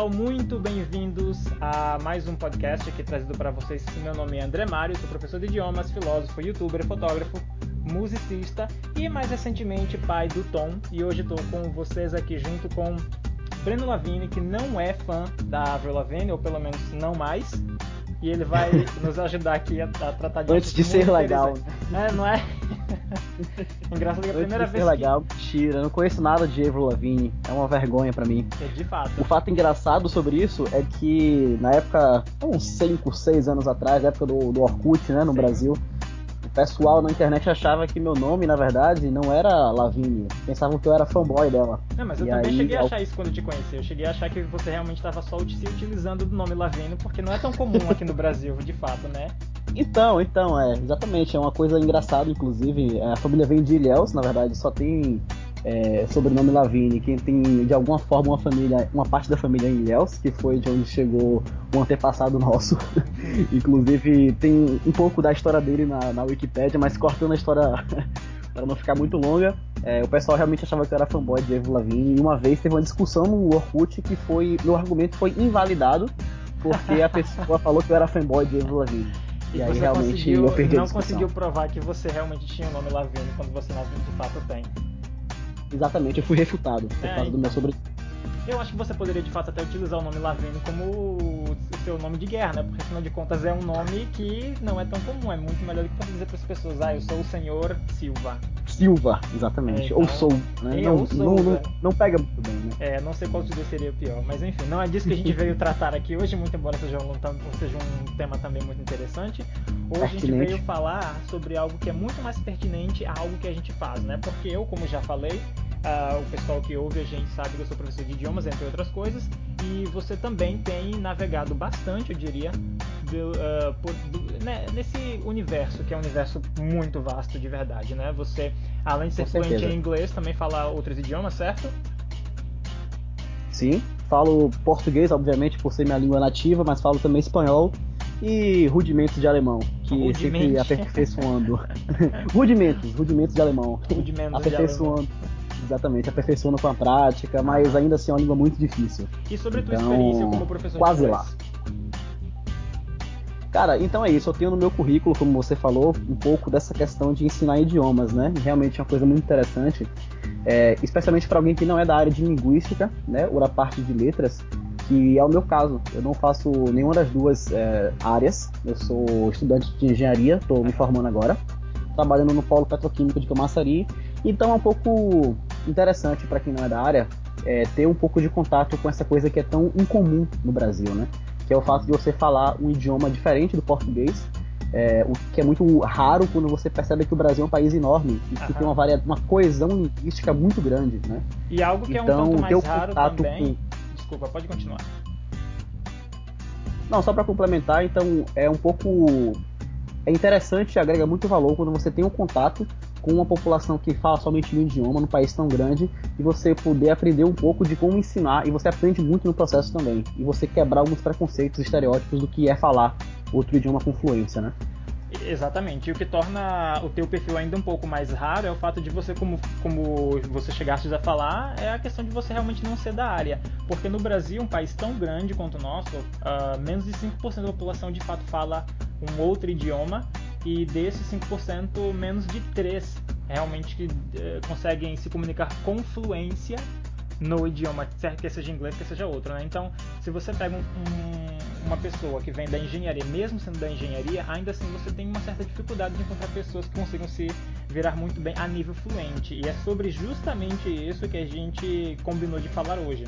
pessoal, muito bem-vindos a mais um podcast aqui trazido para vocês. Meu nome é André Mário, sou professor de idiomas, filósofo, youtuber, fotógrafo, musicista e mais recentemente pai do Tom. E hoje estou com vocês aqui junto com Breno Lavini, que não é fã da Avril Lavigne, ou pelo menos não mais. E ele vai nos ajudar aqui a, a tratar de Antes de ser legal. É, não é? Engraçado que a primeira vez ser legal, mentira, eu não conheço nada de Avril Lavigne, é uma vergonha pra mim. que... É, de fato. O fato engraçado sobre isso é que na época, uns 5, 6 anos atrás, na época do, do Orkut, né, no Sim. Brasil, o pessoal na internet achava que meu nome, na verdade, não era Lavigne. Pensavam que eu era fanboy dela. Não, mas eu E também aí, cheguei a achar isso quando eu te conheci. Eu cheguei a achar que você realmente estava só se utilizando do nome Lavino, porque não é tão comum aqui no Brasil, de fato, né? Então, então, é, exatamente, é uma coisa engraçada, inclusive, a família vem de Ilhéus, na verdade, só tem é, sobrenome Lavigne, quem tem, de alguma forma, uma família, uma parte da família em Ilhéus, que foi de onde chegou um antepassado nosso, inclusive tem um pouco da história dele na, na Wikipédia, mas cortando a história para não ficar muito longa, é, o pessoal realmente achava que eu era fanboy de Avril Lavigne, e uma vez teve uma discussão no Orkut que foi, meu argumento foi invalidado, porque a pessoa falou que eu era fanboy de Avril Lavigne. E, E aí realmente eu perdi a não conseguiu provar que você realmente tinha o nome Lavino quando você na de fato tem. Exatamente, eu fui refutado por É, causa do meu sobre. Eu acho que você poderia de fato até utilizar o nome Lavino como seu nome de guerra, né? Porque afinal de contas é um nome que não é tão comum. É muito melhor do que você dizer para as pessoas, ah, eu sou o senhor Silva. Silva, exatamente. É, então- Ou sou, né? É, não, ou sou, não, não, né? não pega muito bem, né? É, não sei qual dos dois seria o pior, mas enfim, não é disso que a gente veio tratar aqui hoje, muito embora seja um, seja um tema também muito interessante. Hoje a gente Pertinente. veio falar sobre algo que é muito mais pertinente a algo que a gente faz, né? Porque eu, como já falei, ah, o pessoal que ouve a gente sabe que eu sou professor de idiomas, entre outras coisas, e você também tem navegado bastante, eu diria, do, ah, por- do- né, nesse universo, que é um universo muito vasto de verdade, né? Você, além de ser Com fluente certeza. em inglês, também fala outros idiomas, certo? Sim, falo português, obviamente, por ser minha língua nativa, mas falo também espanhol e rudimentos de alemão, que Rudimente. sempre aperfeiçoando. rudimentos, rudimentos de alemão. Rudimentos de aperfeiçoando. Exatamente, aperfeiçoando com a prática, mas ainda assim é uma língua muito difícil. E sobre a tua Então, experiência como professor quase lá. Cara, então é isso. Eu tenho no meu currículo, como você falou, um pouco dessa questão de ensinar idiomas, né? Realmente é uma coisa muito interessante, é, especialmente para alguém que não é da área de linguística, né? Ou da parte de letras, que é o meu caso. Eu não faço nenhuma das duas é, áreas. Eu sou estudante de engenharia, estou me formando agora, trabalhando no polo petroquímico de Camaçari. Então é um pouco interessante para quem não é da área é, ter um pouco de contato com essa coisa que é tão incomum no Brasil, né? que é o fato de você falar um idioma diferente do português, é, o que é muito raro quando você percebe que o Brasil é um país enorme e que tem uma, varia... uma coesão linguística muito grande, né? E algo que é um Então, tanto mais raro também. Desculpa, pode continuar. Não, só para complementar, então é um pouco é interessante, agrega muito valor quando você tem um contato com uma população que fala somente um idioma num país tão grande e você poder aprender um pouco de como ensinar e você aprende muito no processo também e você quebrar alguns preconceitos, estereótipos do que é falar outro idioma com fluência, né? Exatamente. E o que torna o teu perfil ainda um pouco mais raro é o fato de você, como, como você chegaste a falar, é a questão de você realmente não ser da área. Porque no Brasil, um país tão grande quanto o nosso, ah, menos de 5% da população de fato fala um outro idioma e desses 5%, menos de 3 realmente que, eh, conseguem se comunicar com fluência no idioma, quer seja inglês, quer seja outro, né? Então, se você pega um- um- uma pessoa que vem da engenharia, mesmo sendo da engenharia, ainda assim você tem uma certa dificuldade de encontrar pessoas que consigam se virar muito bem a nível fluente. E é sobre justamente isso que a gente combinou de falar hoje,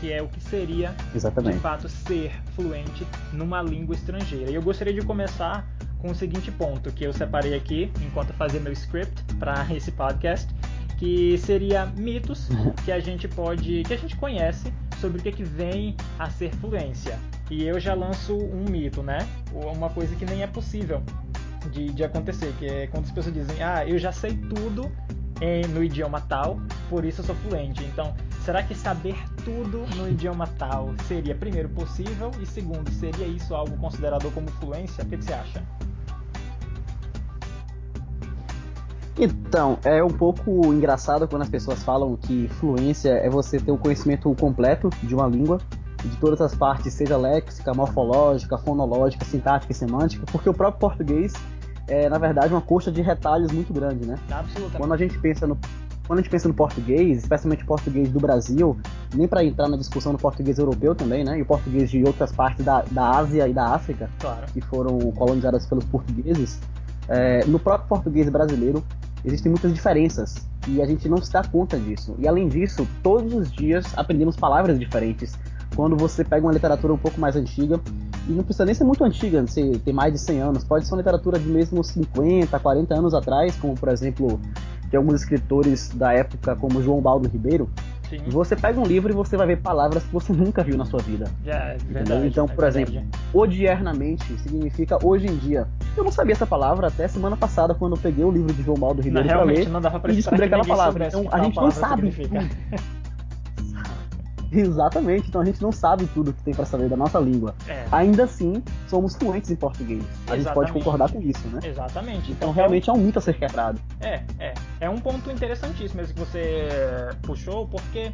que é o que seria de Exatamente. fato ser fluente numa língua estrangeira. E eu gostaria de começar com o seguinte ponto que eu separei aqui enquanto fazia meu script para esse podcast, que seria mitos que a gente pode, que a gente conhece sobre o que, que vem a ser fluência. E eu já lanço um mito, né? Uma coisa que nem é possível de, de acontecer, que é quando as pessoas dizem, ah, eu já sei tudo em- no idioma tal, por isso eu sou fluente. Então, será que saber tudo no idioma tal seria, primeiro, possível? E segundo, seria isso algo considerado como fluência? O que, que você acha? Então, é um pouco engraçado quando as pessoas falam que fluência é você ter o conhecimento completo de uma língua, de todas as partes, seja léxica, morfológica, fonológica, sintática e semântica, porque o próprio português é, na verdade, uma coxa de retalhos muito grande, né? Absolutamente. Quando a gente pensa no quando a gente pensa no português, especialmente o português do Brasil, nem para entrar na discussão do português europeu também, né? E o português de outras partes da, da Ásia e da África, claro. que foram colonizadas pelos portugueses, é, no próprio português brasileiro existem muitas diferenças e a gente não se dá conta disso. E além disso, todos os dias aprendemos palavras diferentes. Quando você pega uma literatura um pouco mais antiga, e não precisa nem ser muito antiga, ter mais de 100 anos, pode ser uma literatura de mesmo 50, 40 anos atrás, como por exemplo de alguns escritores da época, como João Baldo Ribeiro. Sim. Você pega um livro e você vai ver palavras que você nunca viu na sua vida. É, verdade, então, por é exemplo, odiernamente significa hoje em dia. Eu não sabia essa palavra até semana passada, quando eu peguei o livro de João Baldo Ribeiro para ler não dava pra e descobri aquela palavra. Então, a gente não sabe. Exatamente, então a gente não sabe tudo que tem para saber da nossa língua. É. Ainda assim, somos fluentes em português. A Exatamente. gente pode concordar com isso, né? Exatamente. Então, então realmente é um mito a ser quebrado. É, é. É um ponto interessantíssimo esse que você puxou, porque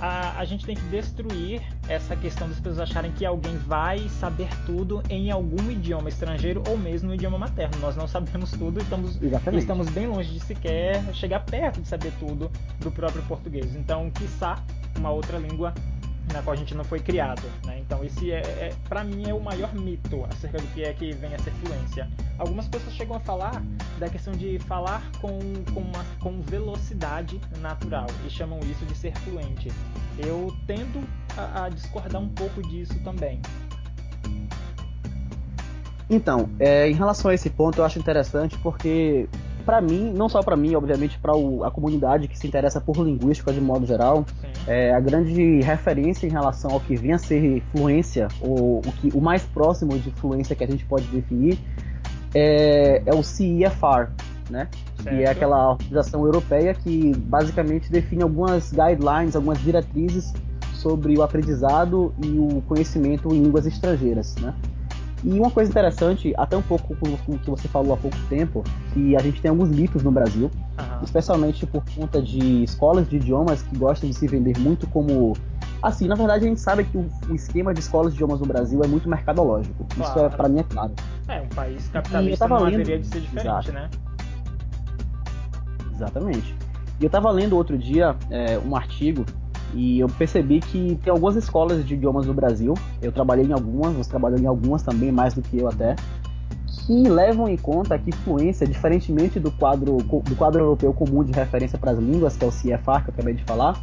a, a, gente tem que destruir essa questão das pessoas acharem que alguém vai saber tudo em algum idioma estrangeiro ou mesmo no idioma materno. Nós não sabemos tudo e estamos, estamos bem longe de sequer chegar perto de saber tudo do próprio português. Então, quiçá uma outra língua na qual a gente não foi criado. Né? Então, esse é, é para mim, é o maior mito acerca do que é que vem a ser fluência. Algumas pessoas chegam a falar da questão de falar com, com, uma, com velocidade natural e chamam isso de ser fluente. Eu tendo a, a discordar um pouco disso também. Então, é, em relação a esse ponto, eu acho interessante porque para mim, não só para mim, obviamente para a comunidade que se interessa por linguística de modo geral, é, a grande referência em relação ao que vem a ser fluência, ou o, que, o mais próximo de fluência que a gente pode definir, é, é o CEFR, né? Certo. Que é aquela organização europeia que basicamente define algumas guidelines, algumas diretrizes sobre o aprendizado e o conhecimento em línguas estrangeiras, né? E uma coisa interessante, até um pouco com o que você falou há pouco tempo, que a gente tem alguns mitos no Brasil, uhum. especialmente por conta de escolas de idiomas que gostam de se vender muito como. Assim, na verdade a gente sabe que o, o esquema de escolas de idiomas no Brasil é muito mercadológico. Claro. Isso é, para mim é claro. É, um país capitalista não lendo... haveria de ser diferente, Exato. né? Exatamente. E eu estava lendo outro dia é, um artigo e eu percebi que tem algumas escolas de idiomas no Brasil, eu trabalhei em algumas, você trabalhou em algumas também, mais do que eu até, que levam em conta que fluência, diferentemente do quadro, do quadro europeu comum de referência para as línguas, que é o CFR, que eu acabei de falar,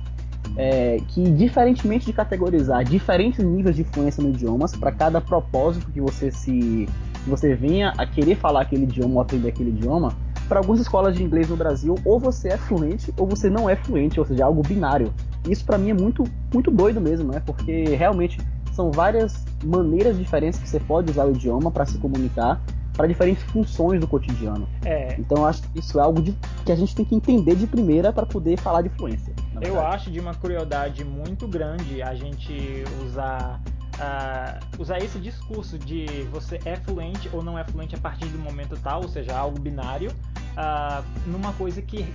é, que diferentemente de categorizar diferentes níveis de fluência no idiomas, para cada propósito que você se que você venha a querer falar aquele idioma ou aprender aquele idioma, para algumas escolas de inglês no Brasil, ou você é fluente ou você não é fluente, ou seja, é algo binário. Isso para mim é muito, muito doido mesmo, né? Porque realmente são várias maneiras diferentes que você pode usar o idioma para se comunicar para diferentes funções do cotidiano. É. Então eu acho que isso é algo de, que a gente tem que entender de primeira para poder falar de fluência. Eu acho de uma crueldade muito grande a gente usar uh, usar esse discurso de você é fluente ou não é fluente a partir do momento tal, ou seja, algo binário, uh, numa coisa que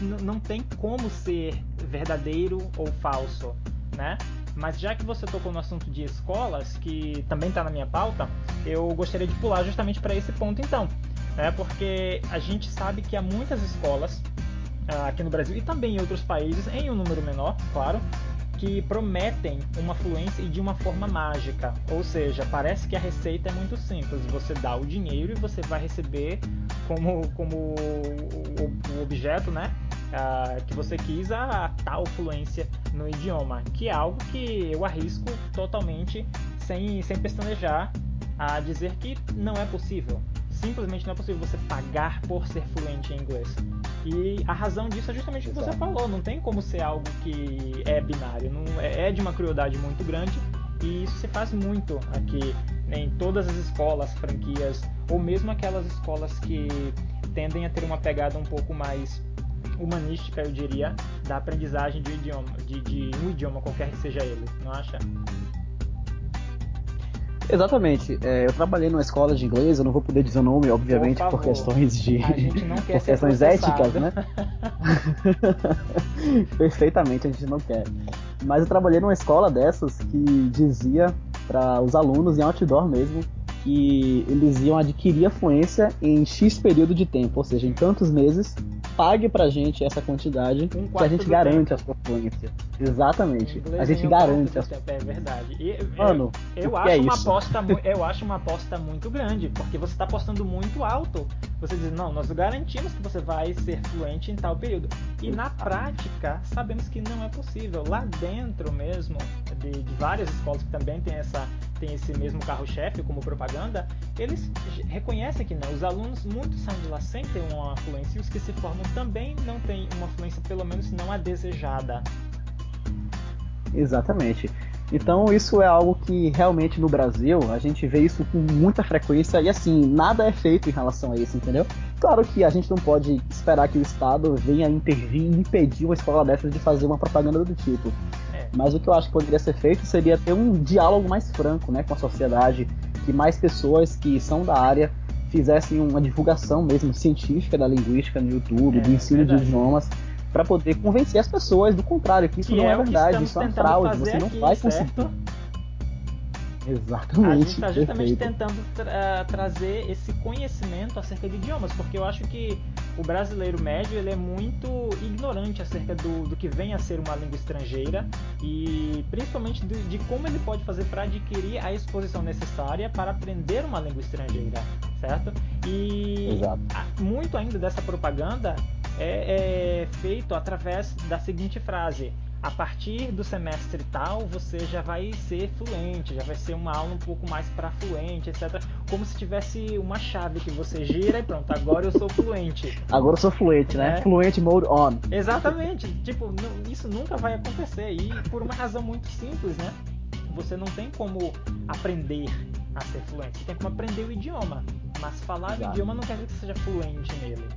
não tem como ser verdadeiro ou falso, né? Mas já que você tocou no assunto de escolas, que também está na minha pauta, eu gostaria de pular justamente para esse ponto então, né? Porque a gente sabe que há muitas escolas uh, aqui no Brasil e também em outros países, em um número menor, claro, que prometem uma fluência e de uma forma mágica. Ou seja, parece que a receita é muito simples. Você dá o dinheiro e você vai receber como, como o, o objeto, né? Uh, que você quis a, a, tal fluência no idioma, que é algo que eu arrisco totalmente sem, sem pestanejar a dizer que não é possível simplesmente não é possível você pagar por ser fluente em inglês. E a razão disso é justamente o que você falou, não tem como ser algo que é binário, não é, é de uma crueldade muito grande e isso se faz muito aqui em todas as escolas, franquias ou mesmo aquelas escolas que tendem a ter uma pegada um pouco mais humanística, eu diria, da aprendizagem de um idioma, de, de um idioma qualquer que seja ele, não acha? Exatamente. É, eu trabalhei numa escola de inglês, eu não vou poder dizer o nome, obviamente, por, por questões de. por questões éticas, né? Perfeitamente, a gente não quer. Mas eu trabalhei numa escola dessas que dizia para os alunos em outdoor mesmo que eles iam adquirir a fluência em X período de tempo, ou seja, em tantos meses, pague pra gente essa quantidade um que a gente garante tempo. a sua fluência. Exatamente. A gente garante a sua É verdade. E, Mano, eu, eu acho é uma aposta, eu acho uma aposta muito grande, porque você está apostando muito alto. Você diz, não, nós garantimos que você vai ser fluente em tal período. E na prática, sabemos que não é possível. Lá dentro mesmo, de, de várias escolas que também tem, essa, tem esse mesmo carro-chefe como propaganda, eles reconhecem que não. Os alunos, muitos saem de lá sem ter uma fluência e os que se formam também não têm uma fluência, pelo menos não a desejada. Exatamente. Então isso é algo que realmente no Brasil a gente vê isso com muita frequência e assim, nada é feito em relação a isso, entendeu? Claro que a gente não pode esperar que o Estado venha intervir e impedir uma escola dessas de fazer uma propaganda do tipo. Mas o que eu acho que poderia ser feito seria ter um diálogo mais franco né, com a sociedade, que mais pessoas que são da área fizessem uma divulgação mesmo científica da linguística no YouTube, é, do ensino verdade. de idiomas para poder convencer as pessoas do contrário, que isso que não é, é verdade, isso é uma fraude, você não aqui, vai conseguir. Exatamente. A gente está justamente tentando tra trazer esse conhecimento acerca de idiomas, porque eu acho que o brasileiro médio ele é muito ignorante acerca do, do que vem a ser uma língua estrangeira e principalmente de, de como ele pode fazer para adquirir a exposição necessária para aprender uma língua estrangeira, certo? E muito ainda dessa propaganda é, é feito através da seguinte frase: a partir do semestre tal, você já vai ser fluente, já vai ser uma aula um pouco mais para fluente, etc. Como se tivesse uma chave que você gira e pronto, agora eu sou fluente. Agora eu sou fluente, né? né? Fluente mode on. Exatamente. tipo, isso nunca vai acontecer e por uma razão muito simples, né? Você não tem como aprender a ser fluente. Você tem como aprender o idioma, mas falar Exato. o idioma não quer dizer que você seja fluente nele.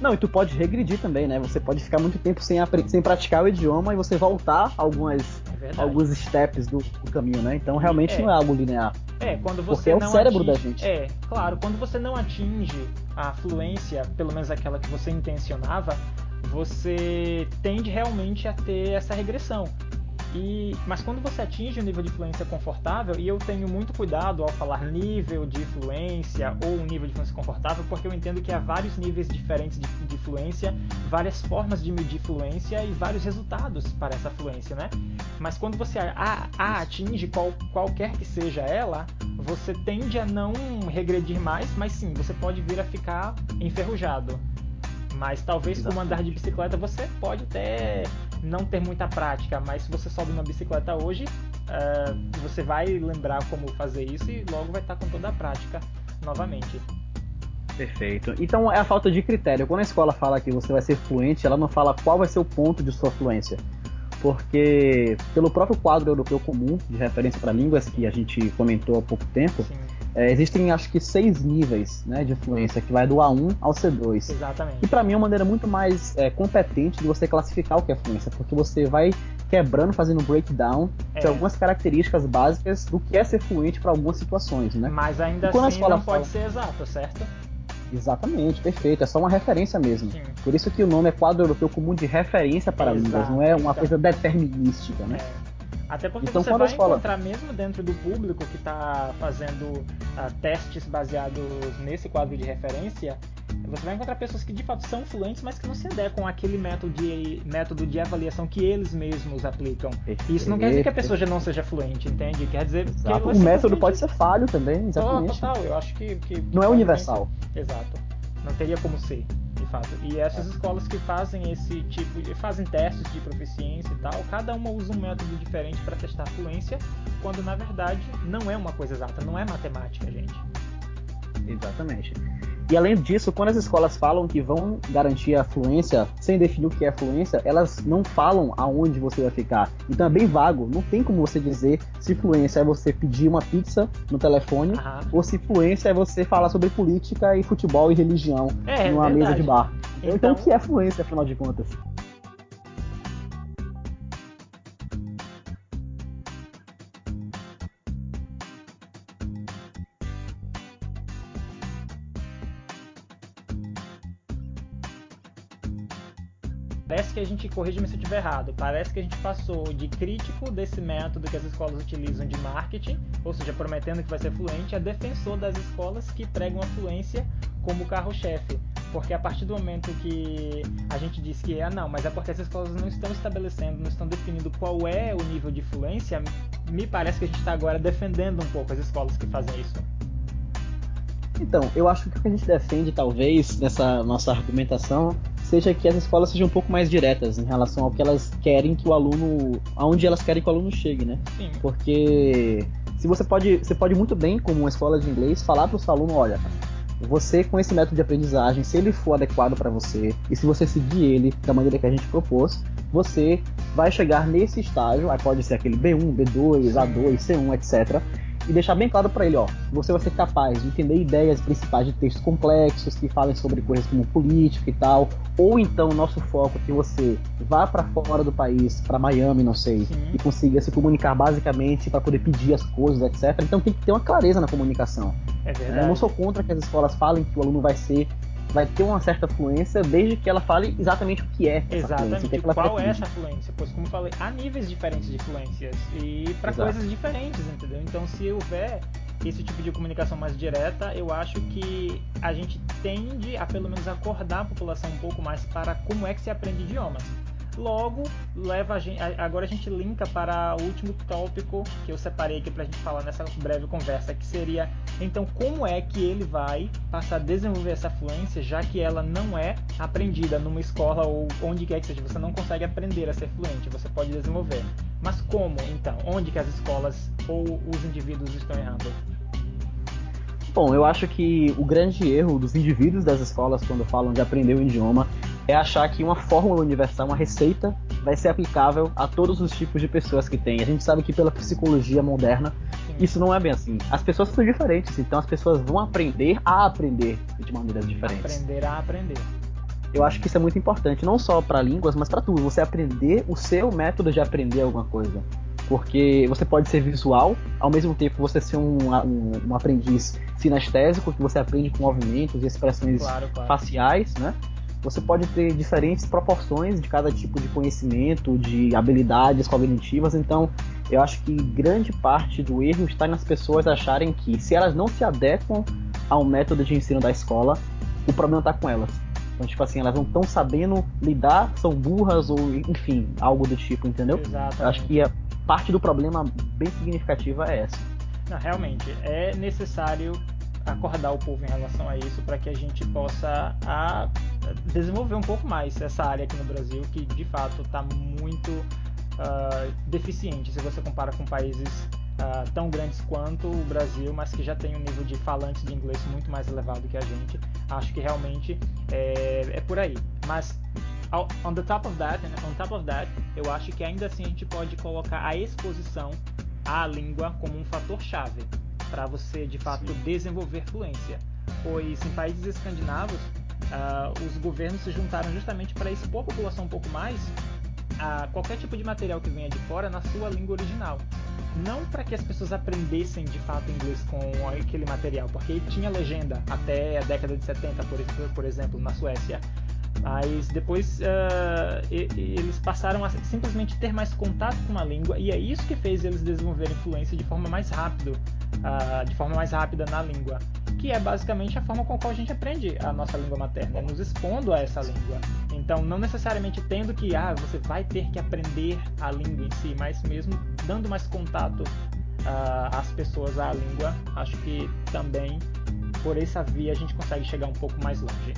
Não, e tu pode regredir também, né? Você pode ficar muito tempo sem, sem praticar o idioma e você voltar algumas, é alguns steps do, do, caminho, né? Então realmente é. não é algo linear. É, quando você Porque é o cérebro atinge, da gente. É, claro, quando você não atinge a fluência, pelo menos aquela que você intencionava, você tende realmente a ter essa regressão. E, mas quando você atinge um nível de fluência confortável, e eu tenho muito cuidado ao falar nível de fluência ou um nível de fluência confortável, porque eu entendo que há vários níveis diferentes de, de fluência, várias formas de medir fluência e vários resultados para essa fluência, né? Mas quando você a, a atinge qual, qualquer que seja ela, você tende a não regredir mais, mas sim, você pode vir a ficar enferrujado. Mas talvez como andar de bicicleta você pode até não ter muita prática, mas se você sobe uma bicicleta hoje, uh, você vai lembrar como fazer isso e logo vai estar com toda a prática novamente. Perfeito. Então é a falta de critério. Quando a escola fala que você vai ser fluente, ela não fala qual vai ser o ponto de sua fluência. Porque, pelo próprio quadro europeu comum de referência para línguas que a gente comentou há pouco tempo, Sim é, existem acho que seis níveis né, de fluência, que vai do A1 ao C2. Exatamente. E para mim é uma maneira muito mais é, competente de você classificar o que é fluência, porque você vai quebrando, fazendo breakdown é. de algumas características básicas do que é ser fluente para algumas situações, né? Mas ainda assim não fala... pode ser exato, certo? Exatamente, perfeito. É só uma referência mesmo. Sim. Por isso que o nome é quadro europeu comum de referência para Exato. línguas, não é uma coisa determinística, né? É. Até porque então, você vai escola... encontrar mesmo dentro do público que está fazendo uh, testes baseados nesse quadro de referência, você vai encontrar pessoas que de fato são fluentes, mas que não se adequam àquele método de, método de avaliação que eles mesmos aplicam. Perfeito. Isso não quer dizer que a pessoa já não seja fluente, entende? Quer dizer Exato. que o método pode ser falho também, exatamente. Total, eu acho que, que não é universal. Exato. Não teria como ser fato. E essas escolas que fazem esse tipo, fazem testes de proficiência e tal, cada uma usa um método diferente para testar fluência, quando na verdade não é uma coisa exata, não é matemática, gente. Exatamente. E além disso, quando as escolas falam que vão garantir a fluência, sem definir o que é fluência, elas não falam aonde você vai ficar. Então é bem vago. Não tem como você dizer se fluência é você pedir uma pizza no telefone uhum. ou se fluência é você falar sobre política e futebol e religião é, numa mesa de bar. Então, então o que é fluência, afinal de contas? Que a gente, corrija-me se eu estiver errado, parece que a gente passou de crítico desse método que as escolas utilizam de marketing, ou seja, prometendo que vai ser fluente, a defensor das escolas que pregam a fluência como carro-chefe. Porque a partir do momento que a gente diz que ah, não, mas é porque as escolas não estão estabelecendo, não estão definindo qual é o nível de fluência, me parece que a gente está agora defendendo um pouco as escolas que fazem isso. Então, eu acho que o que a gente defende, talvez, nessa nossa argumentação, seja que as escolas sejam um pouco mais diretas em relação ao que elas querem que o aluno. aonde elas querem que o aluno chegue, né? Sim. Porque se você pode. Você pode muito bem, como uma escola de inglês, falar para o seu aluno, olha, você com esse método de aprendizagem, se ele for adequado para você e se você seguir ele da maneira que a gente propôs, você vai chegar nesse estágio, aí pode ser aquele B1, B2, A2, C1, etc e deixar bem claro para ele, ó, você vai ser capaz de entender ideias principais de textos complexos que falem sobre coisas como política e tal, ou então nosso foco é que você vá para fora do país, para Miami, não sei, Sim. e consiga se comunicar basicamente para poder pedir as coisas, etc. Então tem que ter uma clareza na comunicação. É verdade. Eu não sou contra que as escolas falem que o aluno vai ser vai ter uma certa fluência desde que ela fale exatamente o que é essa Exatamente, fluência, é qual é essa fluência? Pois como eu falei, há níveis diferentes de fluências e para coisas diferentes, entendeu? Então se houver esse tipo de comunicação mais direta, eu acho que a gente tende a pelo menos acordar a população um pouco mais para como é que se aprende idiomas. Logo, leva a gente, agora a gente linka para o último tópico que eu separei aqui para a gente falar nessa breve conversa, que seria então como é que ele vai passar a desenvolver essa fluência, já que ela não é aprendida numa escola ou onde quer que seja, você não consegue aprender a ser fluente, você pode desenvolver. Mas como então? Onde que as escolas ou os indivíduos estão errando? Bom, eu acho que o grande erro dos indivíduos das escolas quando falam de aprender o idioma é achar que uma fórmula universal, uma receita, vai ser aplicável a todos os tipos de pessoas que tem. A gente sabe que pela psicologia moderna isso não é bem assim. As pessoas são diferentes, então as pessoas vão aprender a aprender de maneiras diferentes. Aprender a aprender. Eu acho que isso é muito importante, não só para línguas, mas para tudo. Você aprender o seu método de aprender alguma coisa porque você pode ser visual, ao mesmo tempo você ser um, um, um aprendiz sinestésico, que você aprende com movimentos e expressões claro, claro. faciais, né? Você pode ter diferentes proporções de cada tipo de conhecimento, de habilidades cognitivas, então eu acho que grande parte do erro está nas pessoas acharem que se elas não se adequam ao método de ensino da escola, o problema está com elas. Então, tipo assim, elas não estão sabendo lidar, são burras ou, enfim, algo do tipo, entendeu? Exatamente. Acho que parte do problema bem significativa é essa. Não, realmente, é necessário acordar o povo em relação a isso para que a gente possa a, desenvolver um pouco mais essa área aqui no Brasil que de fato está muito uh, deficiente se você compara com países uh, tão grandes quanto o Brasil, mas que já tem um nível de falantes de inglês muito mais elevado que a gente. Acho que realmente é, é por aí. Mas on the top of that, on top of that, eu acho que ainda assim a gente pode colocar a exposição à língua como um fator chave para você de fato Sim. desenvolver fluência. Pois em países escandinavos, uh, os governos se juntaram justamente para expor a população um pouco mais a qualquer tipo de material que venha de fora na sua língua original. Não para que as pessoas aprendessem de fato inglês com aquele material, porque tinha legenda até a década de 70, por exemplo, por exemplo na Suécia. Mas depois uh, eles passaram a simplesmente ter mais contato com a língua e é isso que fez eles desenvolverem influência de forma mais rápida, uh, de forma mais rápida na língua, que é basicamente a forma com a qual a gente aprende a nossa língua materna, nos expondo a essa língua. Então, não necessariamente tendo que, ah, você vai ter que aprender a língua em si, mas mesmo dando mais contato uh, às pessoas à língua, acho que também por essa via a gente consegue chegar um pouco mais longe.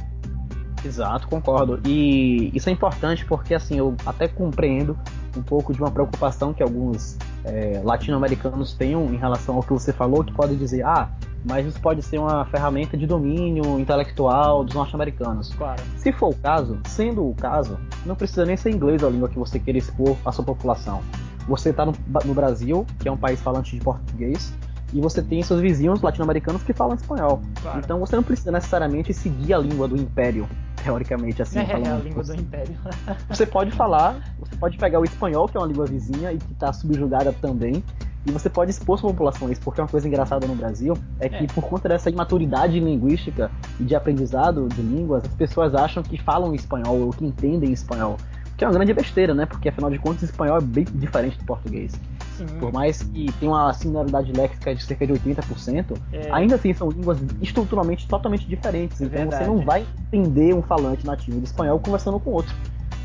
Exato, concordo. E isso é importante porque assim eu até compreendo um pouco de uma preocupação que alguns é, latino-americanos tenham em relação ao que você falou, que podem dizer, ah, mas isso pode ser uma ferramenta de domínio intelectual dos norte-americanos. Claro. Se for o caso, sendo o caso, não precisa nem ser inglês a língua que você queira expor à sua população. Você está no, no Brasil, que é um país falante de português, e você tem seus vizinhos latino-americanos que falam espanhol. Claro. Então você não precisa necessariamente seguir a língua do império, teoricamente, assim. É, falando. é a língua do império. você pode falar, você pode pegar o espanhol, que é uma língua vizinha e que está subjugada também, e você pode expor sua população a isso, porque uma coisa engraçada no Brasil é que é. por conta dessa imaturidade linguística e de aprendizado de línguas, as pessoas acham que falam espanhol ou que entendem espanhol. Que é uma grande besteira, né? Porque afinal de contas, o espanhol é bem diferente do português. Sim. Por mais que tenha uma similaridade léxica de cerca de 80%, é. ainda assim são línguas estruturalmente totalmente diferentes. É então verdade. você não vai entender um falante nativo de espanhol conversando com outro,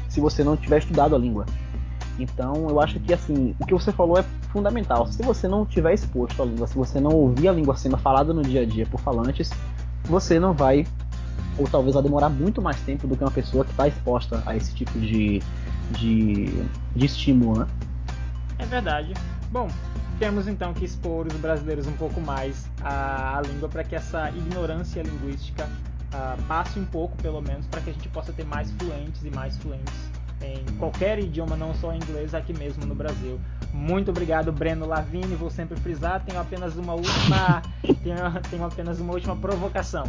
se você não tiver estudado a língua. Então eu acho que assim, o que você falou é fundamental. Se você não tiver exposto à língua, se você não ouvir a língua sendo falada no dia a dia por falantes, você não vai, ou talvez vai demorar muito mais tempo do que uma pessoa que está exposta a esse tipo de, de, de estímulo, né? É verdade. Bom, temos então que expor os brasileiros um pouco mais à, à língua para que essa ignorância linguística uh, passe um pouco, pelo menos, para que a gente possa ter mais fluentes e mais fluentes em qualquer idioma, não só inglês, aqui mesmo no Brasil. Muito obrigado, Breno Lavini. Vou sempre frisar. Tenho apenas uma última, tenho, tenho apenas uma última provocação.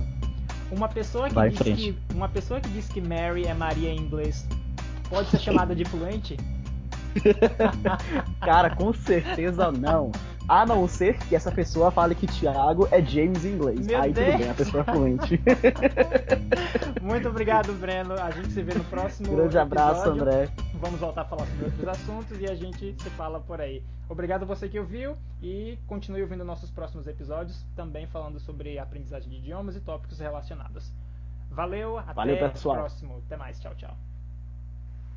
Uma pessoa que diz que uma pessoa que diz que Mary é Maria em inglês pode ser chamada de fluente? Cara, com certeza não. A não ser que essa pessoa fale que Thiago é James em inglês. Meu Aí Deus. tudo bem, a pessoa é fluente. Muito obrigado, Breno. A gente se vê no próximo Grande abraço, André. Vamos voltar a falar sobre outros assuntos e a gente se fala por aí. Obrigado a você que ouviu e continue ouvindo nossos próximos episódios, também falando sobre aprendizagem de idiomas e tópicos relacionados. Valeu, até Valeu, pessoal. o próximo. Até mais, tchau, tchau.